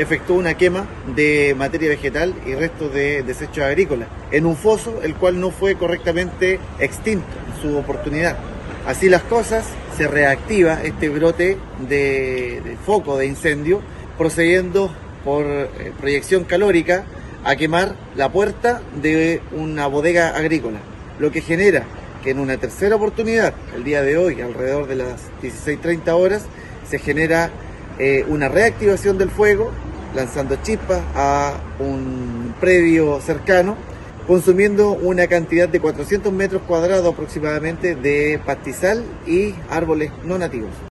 efectuó una quema de materia vegetal y restos de desechos agrícolas en un foso el cual no fue correctamente extinto en su oportunidad. Así las cosas, se reactiva este brote de, foco de incendio procediendo por eh, proyección calórica a quemar la puerta de una bodega agrícola, lo que genera que en una tercera oportunidad, el día de hoy, alrededor de las 16.30 horas, se genera eh, una reactivación del fuego, lanzando chispas a un predio cercano, consumiendo una cantidad de 400 metros cuadrados aproximadamente de pastizal y árboles no nativos.